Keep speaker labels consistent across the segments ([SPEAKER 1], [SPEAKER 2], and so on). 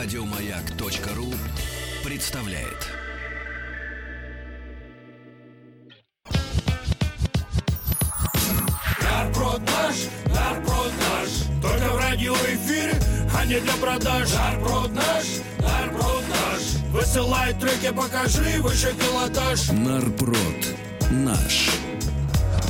[SPEAKER 1] Радиомаяк.ру представляет.
[SPEAKER 2] Нарброд наш, нарброд наш Только в радиоэфире, а не для продаж Нарброд наш, нарброд наш Высылай треки, покажи выше пилотаж
[SPEAKER 1] Нарпрод наш.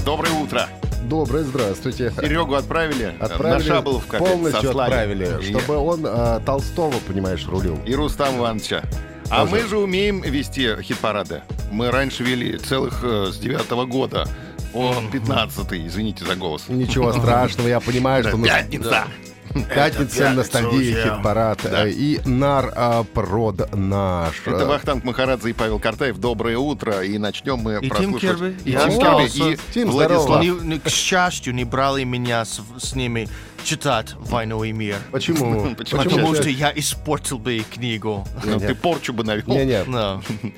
[SPEAKER 3] Доброе утро.
[SPEAKER 4] Доброе, здравствуйте.
[SPEAKER 3] Серегу отправили,
[SPEAKER 4] Отправили,
[SPEAKER 3] на Шаболовку опять
[SPEAKER 4] полностью
[SPEAKER 3] сослали.
[SPEAKER 4] отправили,
[SPEAKER 3] И-
[SPEAKER 4] чтобы он а, Толстого, понимаешь, рулил.
[SPEAKER 3] И Рустам Ивановича. А
[SPEAKER 4] Тоже.
[SPEAKER 3] мы же умеем вести хит-парады. Мы раньше вели целых э, с девятого года. О, 15 извините за голос.
[SPEAKER 4] Ничего страшного, я понимаю, что...
[SPEAKER 3] Пятница!
[SPEAKER 4] Пятница, ностальгия, хит-парад.
[SPEAKER 3] Да.
[SPEAKER 4] э, И нар-прод наш.
[SPEAKER 3] Это Вахтанг Махарадзе и Павел Картаев. Доброе утро. И начнем мы
[SPEAKER 5] И Тим. Керби,
[SPEAKER 3] И Тим
[SPEAKER 5] Карлсон.
[SPEAKER 3] и
[SPEAKER 4] Тим,
[SPEAKER 3] Владислав.
[SPEAKER 5] Они, ну, к счастью, не брали меня с, с ними читать «Войну и мир».
[SPEAKER 4] Почему?
[SPEAKER 5] Потому что я испортил бы книгу.
[SPEAKER 3] Ну, Ты порчу бы навел.
[SPEAKER 4] Не-не.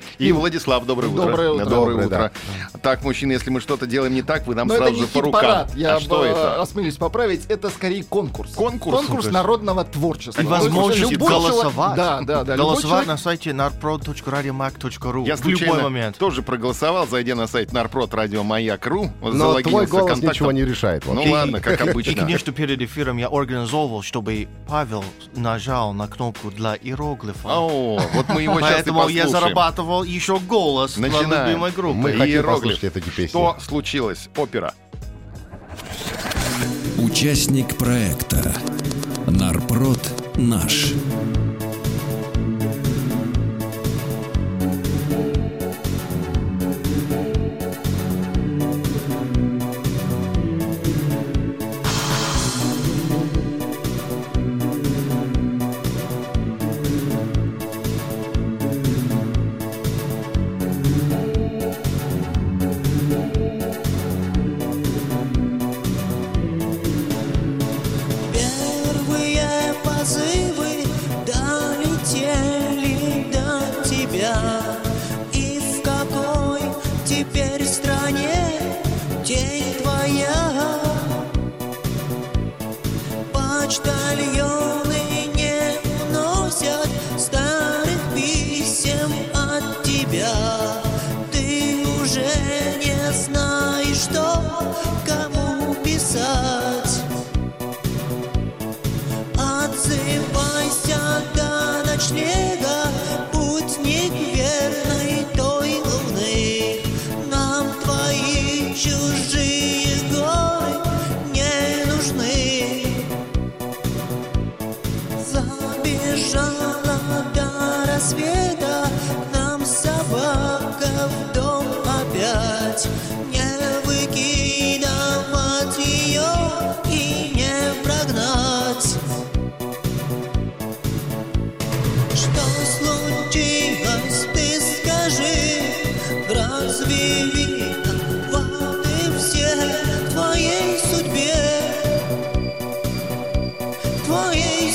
[SPEAKER 3] И Владислав, доброе утро.
[SPEAKER 4] Доброе утро.
[SPEAKER 3] Доброе утро. Так, мужчины, если мы что-то делаем не так, вы нам сразу же по рукам.
[SPEAKER 6] я
[SPEAKER 3] а это?
[SPEAKER 6] осмелюсь поправить, это скорее конкурс.
[SPEAKER 3] Конкурс?
[SPEAKER 6] Конкурс
[SPEAKER 3] Ну,
[SPEAKER 6] народного творчества.
[SPEAKER 5] И возможность голосовать.
[SPEAKER 6] Да, да, да.
[SPEAKER 5] Голосовать на сайте narprod.radiomac.ru
[SPEAKER 3] Я
[SPEAKER 5] в любой
[SPEAKER 3] случайно
[SPEAKER 5] момент.
[SPEAKER 3] тоже проголосовал, зайдя на сайт Маяк.ру,
[SPEAKER 4] Но твой голос ничего не решает.
[SPEAKER 3] Ну ладно, как
[SPEAKER 5] И,
[SPEAKER 3] обычно.
[SPEAKER 5] конечно, перед эфиром я организовывал, чтобы Павел нажал на кнопку для иероглифа.
[SPEAKER 3] О, вот мы его сейчас
[SPEAKER 5] Поэтому я зарабатывал еще голос для
[SPEAKER 3] Начинаем.
[SPEAKER 5] любимой группы.
[SPEAKER 4] Мы хотим
[SPEAKER 3] Иероглиф.
[SPEAKER 4] послушать эту песню.
[SPEAKER 3] Что случилось? Опера.
[SPEAKER 1] Участник проекта. Нарпрод наш.
[SPEAKER 7] От в твоей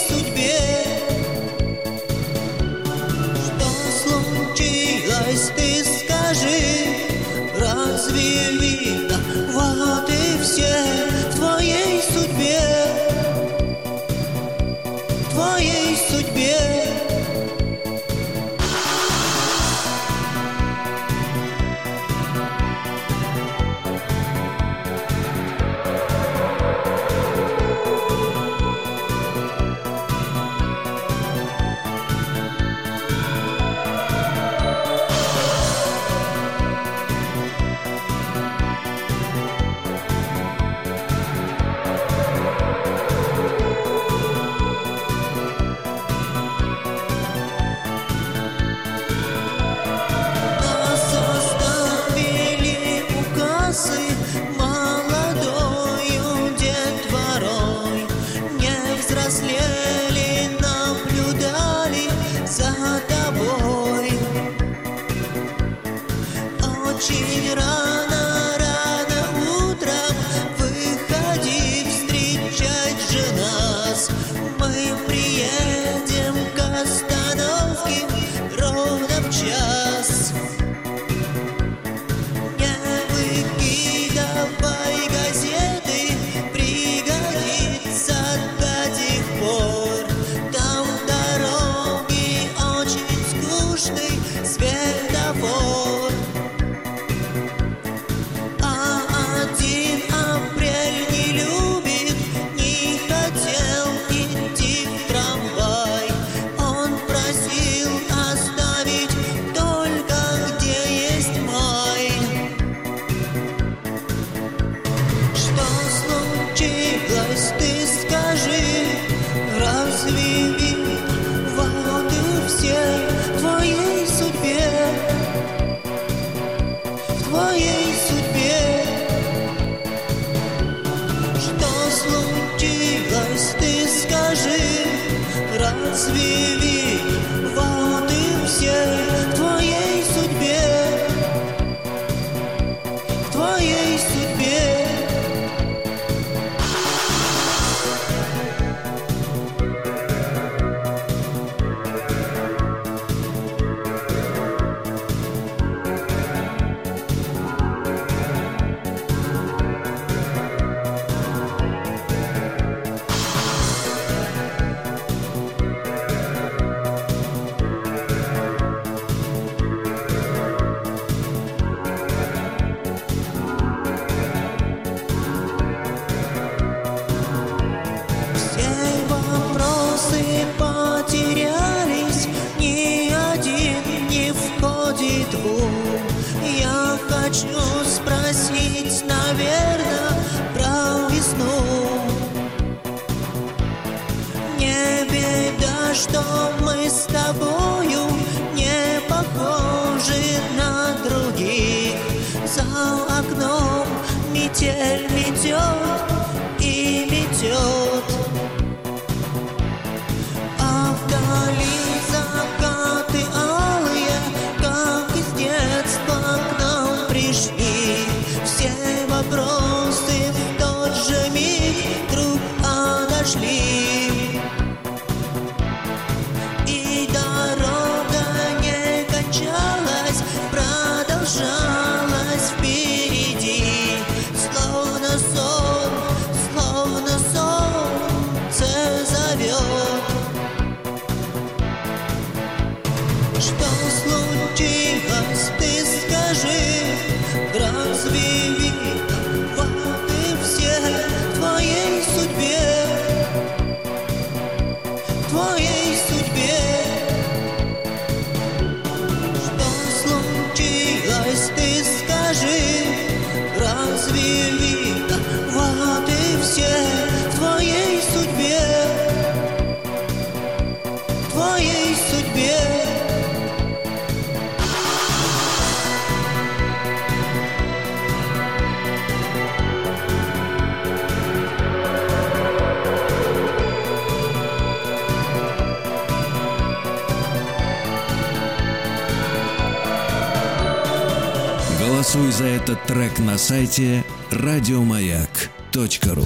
[SPEAKER 1] Голосуй за этот трек на сайте радиомаяк.ру.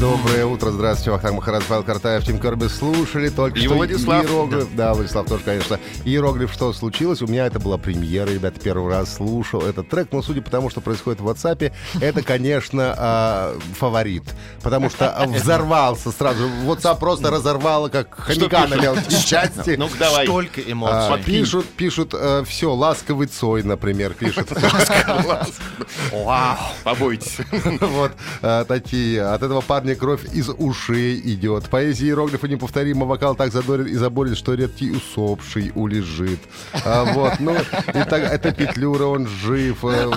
[SPEAKER 4] Доброе утро, здравствуйте, Вахтанг Махарадзе, Павел Картаев, Тим Корби. Слушали только
[SPEAKER 3] И
[SPEAKER 4] что
[SPEAKER 3] Владислав.
[SPEAKER 4] иероглиф. Да. Владислав тоже, конечно. Иероглиф «Что случилось?» У меня это была премьера, ребята, первый раз слушал этот трек, но судя по тому, что происходит в WhatsApp, это, конечно, а, фаворит. Потому что взорвался сразу. WhatsApp просто разорвало, как хомяка на мелкие части.
[SPEAKER 3] Ну, давай.
[SPEAKER 5] Столько
[SPEAKER 4] А,
[SPEAKER 5] эмоций.
[SPEAKER 4] пишут, пишут, все, ласковый Цой, например, пишут.
[SPEAKER 5] Вау.
[SPEAKER 3] Побойтесь.
[SPEAKER 4] Вот э, такие. От этого парня кровь из ушей идет. Поэзия иероглифа неповторима. Вокал так задорит и заборит, что редкий усопший улежит. А, вот, ну, и так, это Петлюра, он жив. Э,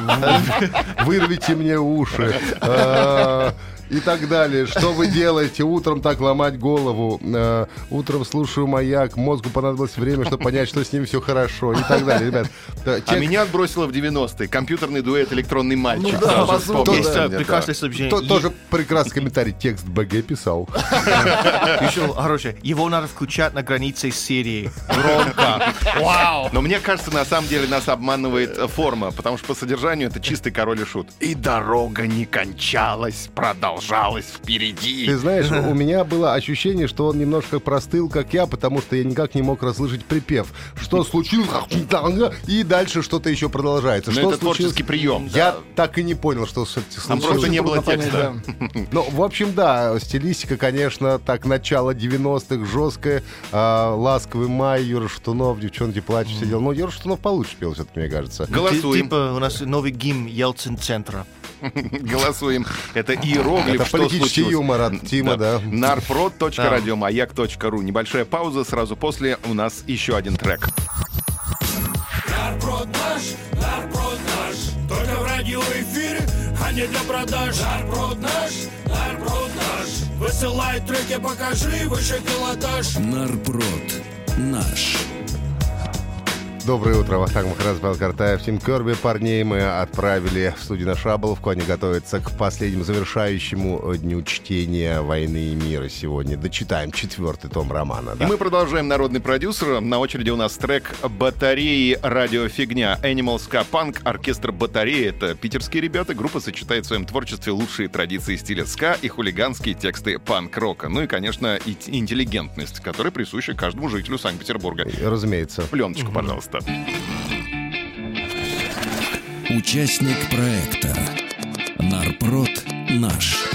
[SPEAKER 4] Вырвите мне уши. А, и так далее. Что вы делаете? Утром так ломать голову. Э, утром слушаю маяк. Мозгу понадобилось время, чтобы понять, что с ним все хорошо. И так далее. Ребят, э,
[SPEAKER 3] А меня отбросило в 90-е. Компьютерный дуэт «Электронный мальчик».
[SPEAKER 6] да,
[SPEAKER 3] Сразу
[SPEAKER 6] по
[SPEAKER 5] Есть
[SPEAKER 6] да.
[SPEAKER 5] прекрасное сообщение.
[SPEAKER 4] То-
[SPEAKER 5] Е-
[SPEAKER 4] тоже прекрасный комментарий. Текст БГ писал.
[SPEAKER 5] Еще хорошее. Его надо включать на границе серии. Громко. Вау.
[SPEAKER 3] Но мне кажется, на самом деле нас обманывает э, форма, потому что по содержанию это чистый король и шут. И дорога не кончалась, продолжалась впереди.
[SPEAKER 4] Ты знаешь, у меня было ощущение, что он немножко простыл, как я, потому что я никак не мог расслышать припев. Что случилось? И дальше что-то еще продолжается.
[SPEAKER 3] Но
[SPEAKER 4] Что
[SPEAKER 3] это творческий прием.
[SPEAKER 4] Я так и не понял, что с-
[SPEAKER 3] Там
[SPEAKER 4] случилось.
[SPEAKER 3] просто не было текста.
[SPEAKER 6] да.
[SPEAKER 4] Ну, в общем, да, стилистика, конечно, так, начало 90-х, жесткая. а, ласковый май, Юра Шатунов, девчонки плачут, все дела. Ну, Юра Шатунов получше пел, все-таки, мне кажется.
[SPEAKER 3] Голосуем.
[SPEAKER 5] Типа у нас новый гимн Елцин-центра.
[SPEAKER 3] Голосуем. Это иероглиф,
[SPEAKER 4] Это
[SPEAKER 3] что
[SPEAKER 4] политический
[SPEAKER 3] случилось.
[SPEAKER 4] юмор от Тима, да.
[SPEAKER 3] narprod.радиомаяк.ру Небольшая пауза, сразу после у нас еще один трек.
[SPEAKER 2] Нарброд наш, нарброд наш. Только в радиоэфире, а не для продаж. Нарброд наш, нарброд наш. Высылай треки, покажи выше пилотаж.
[SPEAKER 1] Нарпрод наш.
[SPEAKER 4] Доброе утро. Вахтанг Махарадзе, Павел Картаев, Тим Керби. Парней мы отправили в студию на Шаболовку. Они готовятся к последнему завершающему дню чтения «Войны и мира» сегодня. Дочитаем четвертый том романа.
[SPEAKER 3] И
[SPEAKER 4] Да?
[SPEAKER 3] мы продолжаем «Народный продюсер». На очереди у нас трек «Батареи. Радиофигня». Animal Ska Punk, оркестр «Батареи». Это питерские ребята. Группа сочетает в своем творчестве лучшие традиции стиля ска и хулиганские тексты панк-рока. Ну и, конечно, и интеллигентность, которая присуща каждому жителю Санкт-Петербурга.
[SPEAKER 4] Разумеется.
[SPEAKER 3] Пленочку, пожалуйста.
[SPEAKER 1] Участник проекта Нарпрод наш.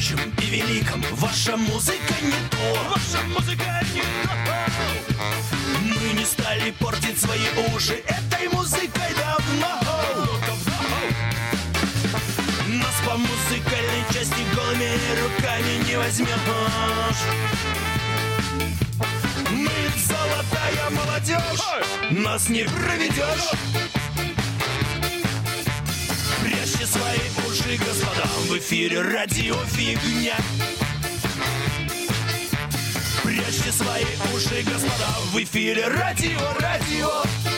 [SPEAKER 8] Могучем и великом. Ваша музыка не то. Ваша музыка не то. Мы не стали портить свои уши Этой музыкой давно. Нас по музыкальной части голыми руками не возьмешь. Мы золотая молодежь. Нас не проведешь. Прячьте свои уши, господа, в эфире радио фигня. Прячьте свои уши, господа, в эфире радио, радио.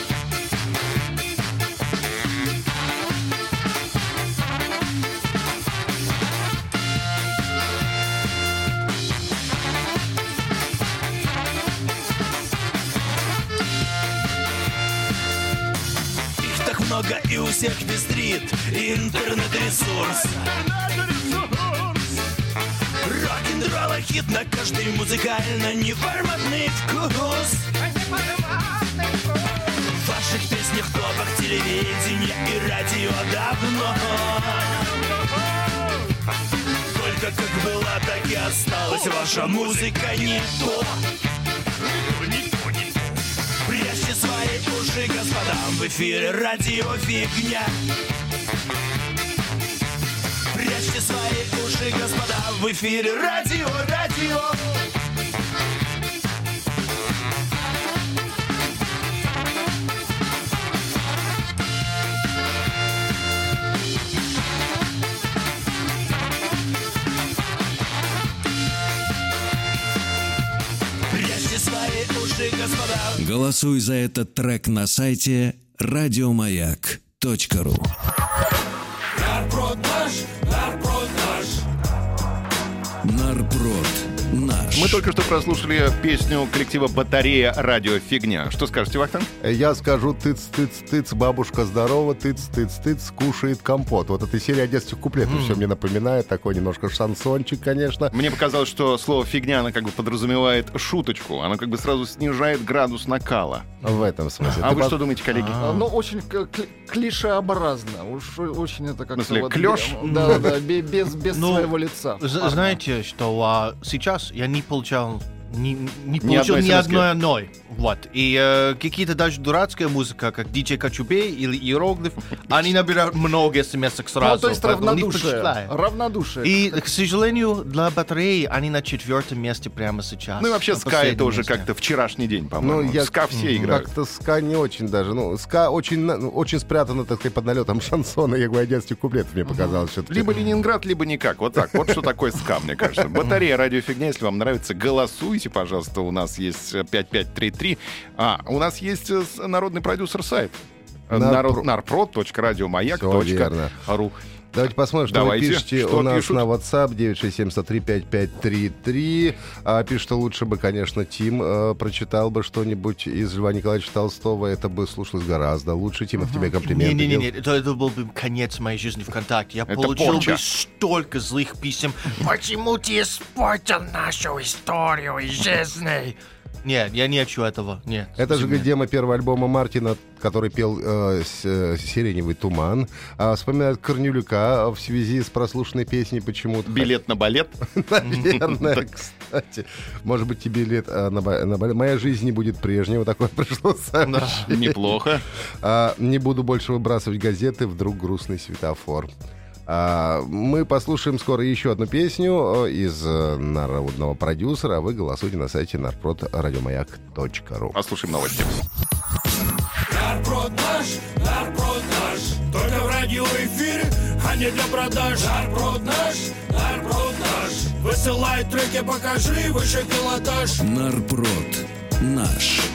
[SPEAKER 8] Много и у всех пестрит интернет-ресурс. Рок-н-ролл хит на каждый музыкально неформатный вкус. В ваших песнях, топах телевидения и радио давно. Только как была, так и осталась ваша музыка не то. Уши, господа, в эфире радио фигня. Прячьте свои уши, господа, в эфире радио, радио.
[SPEAKER 1] Голосуй за этот трек на сайте радиомаяк.ру
[SPEAKER 3] Мы только что прослушали песню коллектива «Батарея. Радиофигня». Что скажете, Вахтанг?
[SPEAKER 4] Я скажу тыц-тыц-тыц, бабушка здорова, тыц-тыц-тыц, кушает компот. Вот эта серия детских куплетов все мне напоминает. Такой немножко шансончик, конечно.
[SPEAKER 3] Мне показалось, что слово «фигня» оно как бы подразумевает шуточку. Оно как бы сразу снижает градус накала.
[SPEAKER 4] В этом смысле.
[SPEAKER 3] А
[SPEAKER 4] Ты
[SPEAKER 3] вы
[SPEAKER 4] по-
[SPEAKER 3] что думаете, коллеги?
[SPEAKER 6] Ну, очень к- к- клишеобразно. Уж очень это как-то...
[SPEAKER 3] В смысле,
[SPEAKER 6] вот
[SPEAKER 3] клёш?
[SPEAKER 6] Да, да, бе- без, без
[SPEAKER 5] Ну,
[SPEAKER 6] своего лица.
[SPEAKER 5] З- Знаете, что а, сейчас я не Apple, не, не получил ни
[SPEAKER 3] смс-ки.
[SPEAKER 5] одной одной. Вот. И э, какие-то даже дурацкая музыка, как DJ Качубей или Иероглиф, они набирают много смс сразу.
[SPEAKER 6] Ну, то есть равнодушие. Равнодушие.
[SPEAKER 5] И, к сожалению, для батареи они на четвертом месте прямо сейчас.
[SPEAKER 3] Ну и вообще ска это уже как-то вчерашний день, по-моему.
[SPEAKER 4] Ну, я-
[SPEAKER 3] Ска все играют.
[SPEAKER 4] Как-то ска не очень даже. Ну, ска очень, ну, очень спрятано, так сказать, под налетом шансона. Я говорю, детских куплетов мне показалось. все-таки.
[SPEAKER 3] Либо Ленинград, либо никак. Вот так. Вот что такое ска, мне кажется. Батарея радиофигня. Если вам нравится, голосуйте, пожалуйста. У нас есть э, 5533. А, у нас есть э, народный продюсер сайт. Э,
[SPEAKER 4] Давайте посмотрим, что
[SPEAKER 3] Давайте.
[SPEAKER 4] вы пишете
[SPEAKER 3] Что
[SPEAKER 4] у нас
[SPEAKER 3] пишут?
[SPEAKER 4] на WhatsApp 967-103-5533. А, пишет, что лучше бы, конечно, Тим э, прочитал бы что-нибудь из Льва Николаевича Толстого. Это бы слушалось гораздо лучше. Тим, это тебе комплименты.
[SPEAKER 5] Не-не-не, это, это был бы конец моей жизни ВКонтакте. Я
[SPEAKER 3] Это
[SPEAKER 5] получил
[SPEAKER 3] порча.
[SPEAKER 5] бы столько злых писем. Почему ты испортил нашу историю и жизнь? Нет, я не хочу этого. Нет.
[SPEAKER 4] Это же
[SPEAKER 5] спасибо.
[SPEAKER 4] демо первого альбома Мартина, который пел э, с- э, «Сиреневый туман». А, вспоминают Корнелюка в связи с прослушанной песней почему-то.
[SPEAKER 3] Билет на балет.
[SPEAKER 4] Наверное, кстати. Может быть, тебе лет а, на, ба- на балет. Моя жизнь не будет прежней. Вот такое пришло сообщение.
[SPEAKER 3] Неплохо.
[SPEAKER 4] А, не буду больше выбрасывать газеты, вдруг грустный светофор. А, мы послушаем скоро еще одну песню э, из э, народного продюсера. Вы голосуйте на сайте narprod.радиомаяк.ру.
[SPEAKER 3] Послушаем новости.
[SPEAKER 2] Нарпрод наш, нарпрод наш Только в радиоэфире, а не для продаж Нарпрод наш, нарпрод наш Высылай треки, покажи выше пилотаж
[SPEAKER 1] Нарпрод. Наш.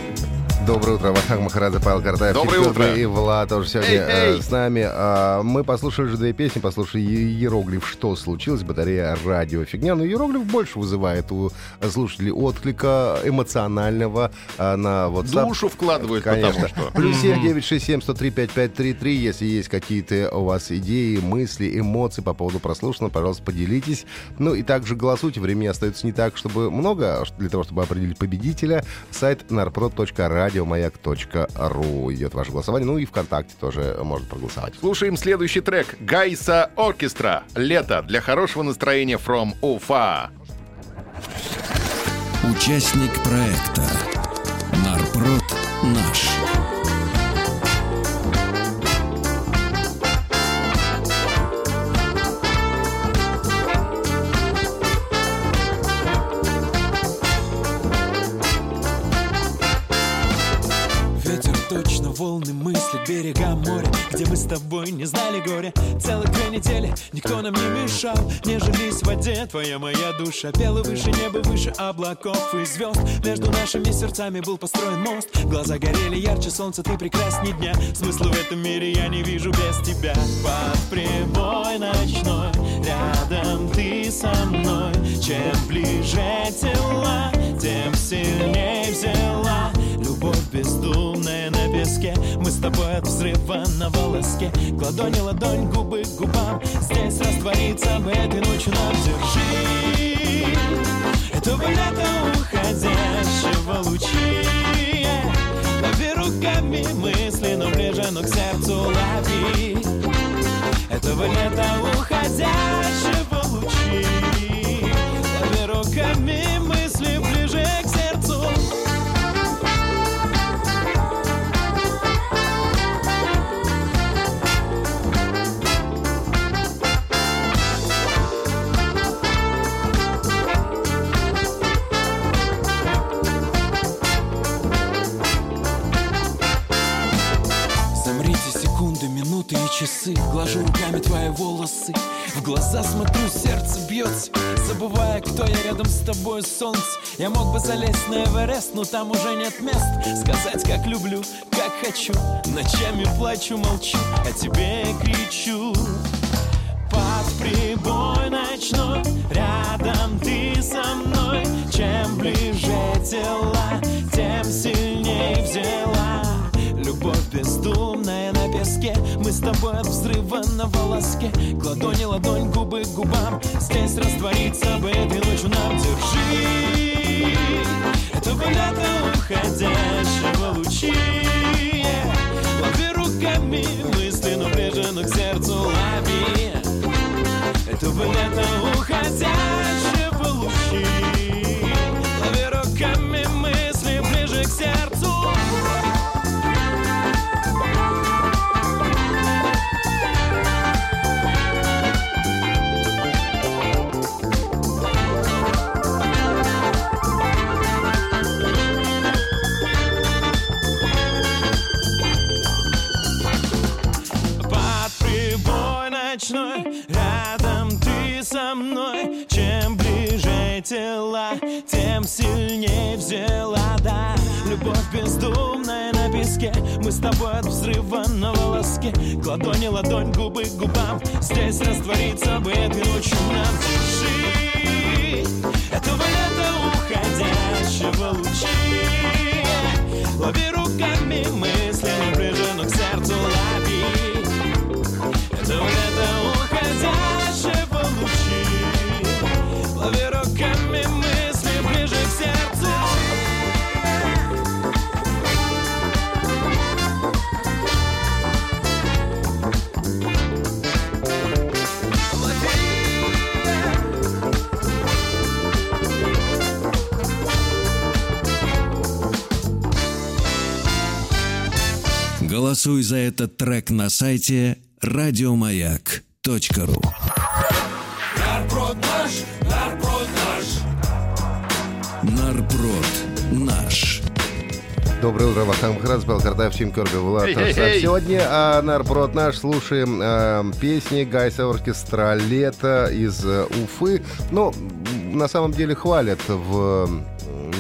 [SPEAKER 4] Доброе утро, Вахтанг Махарадзе, Павел Картаев,
[SPEAKER 3] Доброе утро.
[SPEAKER 4] И Влад тоже сегодня
[SPEAKER 3] Эй,
[SPEAKER 4] э,
[SPEAKER 3] эй.
[SPEAKER 4] с нами. А, мы послушали уже две песни, послушали иероглиф «Что случилось?», батарея радио фигня. Но иероглиф больше вызывает у слушателей отклика эмоционального а, на WhatsApp.
[SPEAKER 3] Душу вкладывают,
[SPEAKER 4] Конечно.
[SPEAKER 3] потому что.
[SPEAKER 4] Плюс 7 967 103 5533. Если есть какие-то у вас идеи, мысли, эмоции по поводу прослушанного, пожалуйста, поделитесь. Ну и также голосуйте. Времени остается не так, чтобы много, а для того, чтобы определить победителя. Сайт narprod.радиомаяк.ру идет ваше голосование. Ну и ВКонтакте тоже можно проголосовать.
[SPEAKER 3] Слушаем следующий трек. Гайса Оркестра. Лето для хорошего настроения from Уфа.
[SPEAKER 1] Участник проекта. Нарпрод. Наш.
[SPEAKER 9] Где мы с тобой не знали горя. Целых две недели никто нам не мешал. Нежились в воде твоя моя душа. Пела выше неба, выше облаков и звезд. Между нашими сердцами был построен мост. Глаза горели ярче солнца, ты прекрасней дня. Смысла в этом мире я не вижу без тебя. Под прибой ночной Рядом ты со мной. Чем ближе тела Тем сильнее взяла. Любовь бездумная на песке. Мы с тобой взрыва на волоске. К ладони ладонь, губы к губам Здесь раствориться бы этой ночью нам Держи. Этого лета уходящего лучи. Лови руками мысли, но ближе, но к сердцу лови. Этого лета уходящего лучи. Лови руками часы Глажу руками твои волосы. В глаза смотрю, сердце бьется Забывая, кто я рядом с тобой, солнце. Я мог бы залезть на Эверест, но там уже нет мест. Сказать, как люблю, как хочу Ночами плачу, молчу, а тебе кричу. Под прибой ночной Рядом ты со мной. Чем ближе тела Тем сильнее взяла Любовь бездумная на песке. Мы с тобой от взрыва на волоске. К ладони ладонь, губы к губам. Здесь раствориться бы этой ночью нам. Держи. Этого лета уходящего лучи Здесь раствориться
[SPEAKER 1] Голосуй за этот трек на сайте радиомаяк.ру
[SPEAKER 2] Нарброд наш, нарброд наш.
[SPEAKER 1] Нарброд наш.
[SPEAKER 4] Доброе утро, Вахтанг Картаев, Тим Керби, Влад. Сегодня а, Нарброд наш слушаем а, песни Гайса оркестра «Лето» из э, Уфы. Ну, на самом деле хвалят в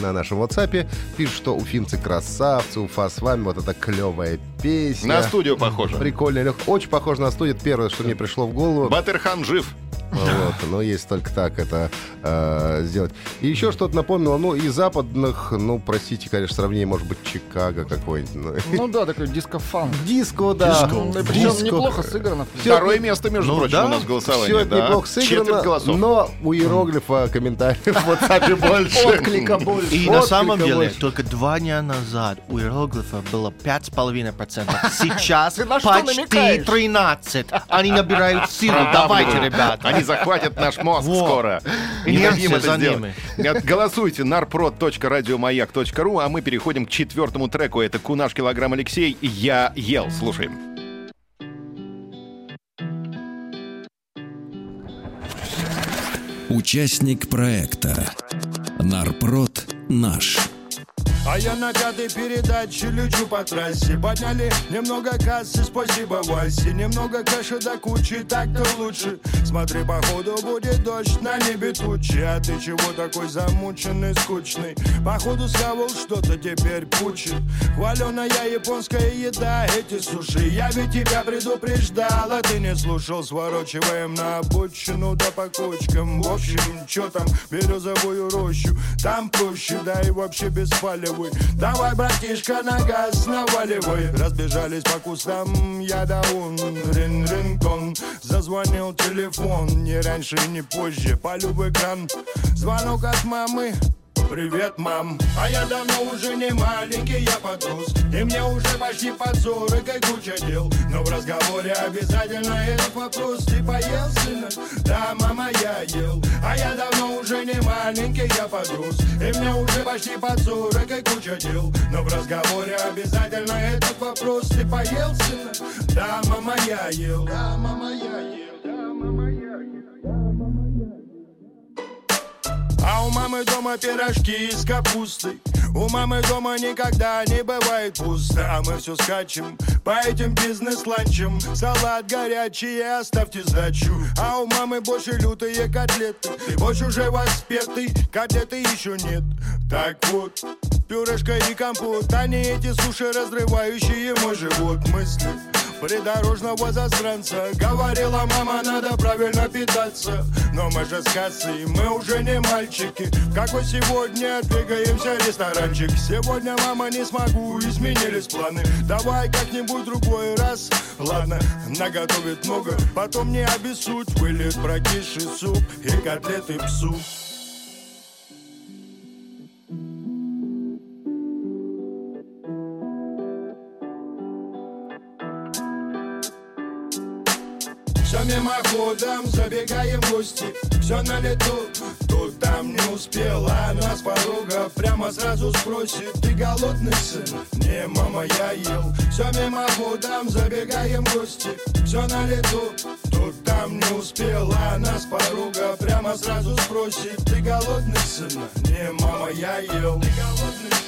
[SPEAKER 4] на нашем WhatsApp. Пишут, что уфимцы красавцы, Уфа с вами, вот это клевая песня.
[SPEAKER 3] На студию похоже.
[SPEAKER 4] Прикольно, лег- очень похоже на студию. Первое, что мне пришло в голову.
[SPEAKER 3] Батырхан жив.
[SPEAKER 4] Вот, но есть только так это э, сделать. И еще что-то напомнило, ну, из западных, ну, простите, конечно, сравнение, может быть, Чикаго какой-нибудь. ну.
[SPEAKER 6] Ну да, такой диско-фан.
[SPEAKER 4] Диско, да.
[SPEAKER 6] И Причем
[SPEAKER 4] Диско.
[SPEAKER 6] неплохо сыграно.
[SPEAKER 4] Всё
[SPEAKER 3] Второе место, между
[SPEAKER 5] Ну
[SPEAKER 3] прочим,
[SPEAKER 5] да,
[SPEAKER 3] у нас голосование.
[SPEAKER 4] Все это
[SPEAKER 3] да.
[SPEAKER 4] неплохо сыграно,
[SPEAKER 3] голосов.
[SPEAKER 4] но у иероглифа комментариев в WhatsApp больше.
[SPEAKER 6] Отклика больше.
[SPEAKER 5] И на самом деле, только два дня назад у иероглифа было 5,5%. Сейчас почти
[SPEAKER 6] намекаешь?
[SPEAKER 5] 13. Они набирают силу. Давайте, ребята.
[SPEAKER 3] Они захватят наш мозг скоро. Не дадим это
[SPEAKER 5] за
[SPEAKER 3] сделать. Голосуйте narprod.radiomayak.ru, а мы переходим к четвертому треку. Это «Кунаш килограмм Алексей. Я ел». Слушаем.
[SPEAKER 1] Участник проекта Нарпрод наш.
[SPEAKER 2] А я на пятой передаче лечу по трассе. Подняли немного кассы, спасибо Васе. Немного кэша до кучи, так-то лучше. Смотри, походу будет дождь, на небе тучи. А ты чего такой замученный, скучный? Походу схавал что-то, теперь пучит. Хваленая японская еда, эти суши. Я ведь тебя предупреждал, а ты не слушал. Сворачиваем на обочину, да по кочкам. В общем, чё там, березовую рощу? Там проще, да и вообще беспалевый Давай, братишка, на газ наваливай Разбежались по кустам, я да он рин рин тон Зазвонил телефон, не раньше, не позже Полю в экран, звонок от мамы Привет, мам. А я давно уже не маленький, я подрос. И мне уже почти под сорок и куча дел. Но в разговоре обязательно этот вопрос. Ты поел, сынок? Да, мама, я ел. А я давно уже не маленький, я подрос. И мне уже почти под сорок и куча дел. Но в разговоре обязательно этот вопрос. Ты поел, сынок? Да, мама, я ел. Да, мама, я ел а у мамы дома пирожки с капустой. У мамы дома никогда не бывает пусто. А мы все скачем по этим бизнес-ланчам. Салат горячий, оставьте сдачу А у мамы больше лютые котлеты Борщ уже воспетый, котлеты еще нет. Так вот, пюрешка и компот. Они эти суши, разрывающие мой живот. Мысли придорожного засранца. Говорила мама, надо правильно питаться. Но мы же с кассы, мы уже не мальчики. В какой сегодня двигаемся ресторанчик. Сегодня, мама, не смогу, изменились планы. Давай как-нибудь другой раз. Ладно, наготовит много Потом не обессудь, вылет прокисший суп И котлеты псу мимоходом, забегаем в гости. Все на лету, тут там не успела Она с порога прямо сразу спросит. Ты голодный сын? Не, мама, я ел Все мимоходом, забегаем в гости. Все на лету, тут там не успела Она с порога прямо сразу спросит. Ты голодный сын? Не, мама, я ел Ты голодный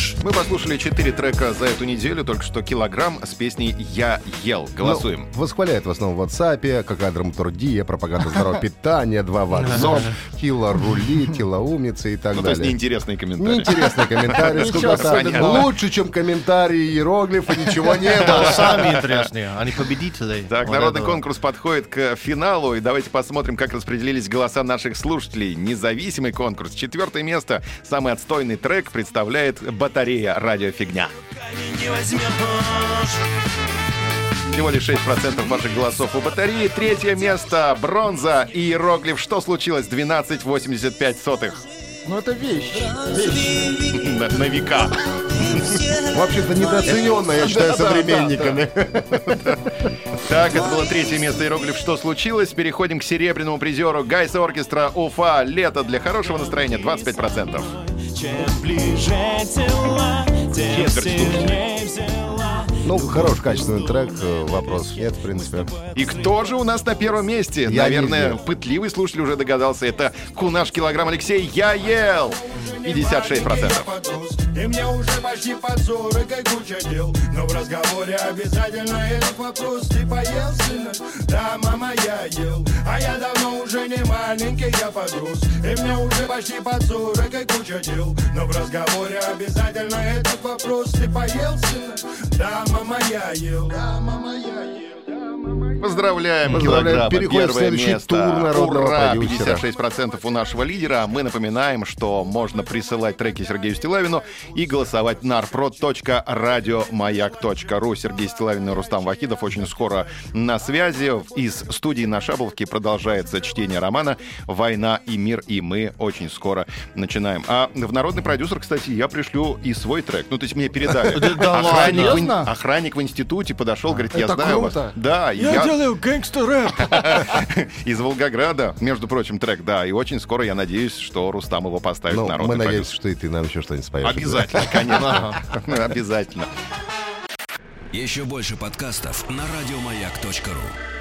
[SPEAKER 3] Мы послушали четыре трека за эту неделю, только что килограмм с песней «Я ел». Голосуем.
[SPEAKER 4] Ну, восхваляет в основном в WhatsApp, какая драматургия, пропаганда здорового питания, два в одном, кило рули, кило умницы и так
[SPEAKER 3] Ну, то есть
[SPEAKER 4] далее.
[SPEAKER 3] неинтересные комментарии.
[SPEAKER 6] Ничего
[SPEAKER 4] сколько-то
[SPEAKER 6] особенного.
[SPEAKER 4] Лучше, чем комментарии иероглифа, ничего не было.
[SPEAKER 5] Сами интересные, они победители.
[SPEAKER 3] Так, народный конкурс подходит к финалу, и давайте посмотрим, как распределились голоса наших слушателей. Независимый конкурс. Четвертое место, самый отстойный трек представляет батарея «Радиофигня».
[SPEAKER 8] Не возьмешь.
[SPEAKER 3] Всего лишь 6% ваших голосов у батареи. Третье место, бронза и иероглиф. Что случилось? 12,85 сотых.
[SPEAKER 6] Ну это вещь.
[SPEAKER 3] На, на века.
[SPEAKER 4] Вообще-то недооцененно, я считаю, современниками.
[SPEAKER 3] Так, это было третье место иероглиф. Что случилось? Переходим к серебряному призеру Гайс Оркестра Уфа. Лето для хорошего настроения 25%.
[SPEAKER 9] Чем ближе тела, тем сильнее.
[SPEAKER 4] Ну, хороший, качественный трек, э, вопрос нет, в принципе.
[SPEAKER 3] И кто же у нас на первом месте?
[SPEAKER 4] Я
[SPEAKER 3] Наверное, пытливый слушатель уже догадался. Это Кунаш Килограмм Алексей Я ел! 56%.
[SPEAKER 2] И мне уже почти под сорок и куча дел Но в разговоре обязательно этот вопрос Ты поел, сына? Да, мама, я ел А я давно уже не маленький, я подрос И мне уже почти под сорок и куча дел Но в разговоре обязательно этот вопрос Ты поел, сына? Да, мама, я ел Да, мама, я
[SPEAKER 3] Поздравляем,
[SPEAKER 4] Поздравляем. Переходим в
[SPEAKER 3] первое
[SPEAKER 4] следующий
[SPEAKER 3] место.
[SPEAKER 4] тур народного
[SPEAKER 3] Ура,
[SPEAKER 4] продюсера.
[SPEAKER 3] 56% у нашего лидера. Мы напоминаем, что можно присылать треки Сергею Стилавину и голосовать на arprod.радиомаяк.ру. Сергей Стилавин и Рустам Вахидов очень скоро на связи. Из студии на Шабловке продолжается чтение романа «Война и мир», и мы очень скоро начинаем. А в народный продюсер, кстати, я пришлю и свой трек. Ну, то есть мне передали. Охранник, в, институте подошел, говорит, я знаю вас. Да,
[SPEAKER 5] Я делаю гэнгстер-рэп.
[SPEAKER 3] из Волгограда, между прочим, трек, да. И очень скоро я надеюсь, что Рустам его поставит
[SPEAKER 4] Ну,
[SPEAKER 3] в народный
[SPEAKER 4] мы надеемся, что и ты нам еще что-нибудь споешь.
[SPEAKER 3] Обязательно, конечно. Обязательно.
[SPEAKER 1] Еще больше подкастов на радиомаяк.ру.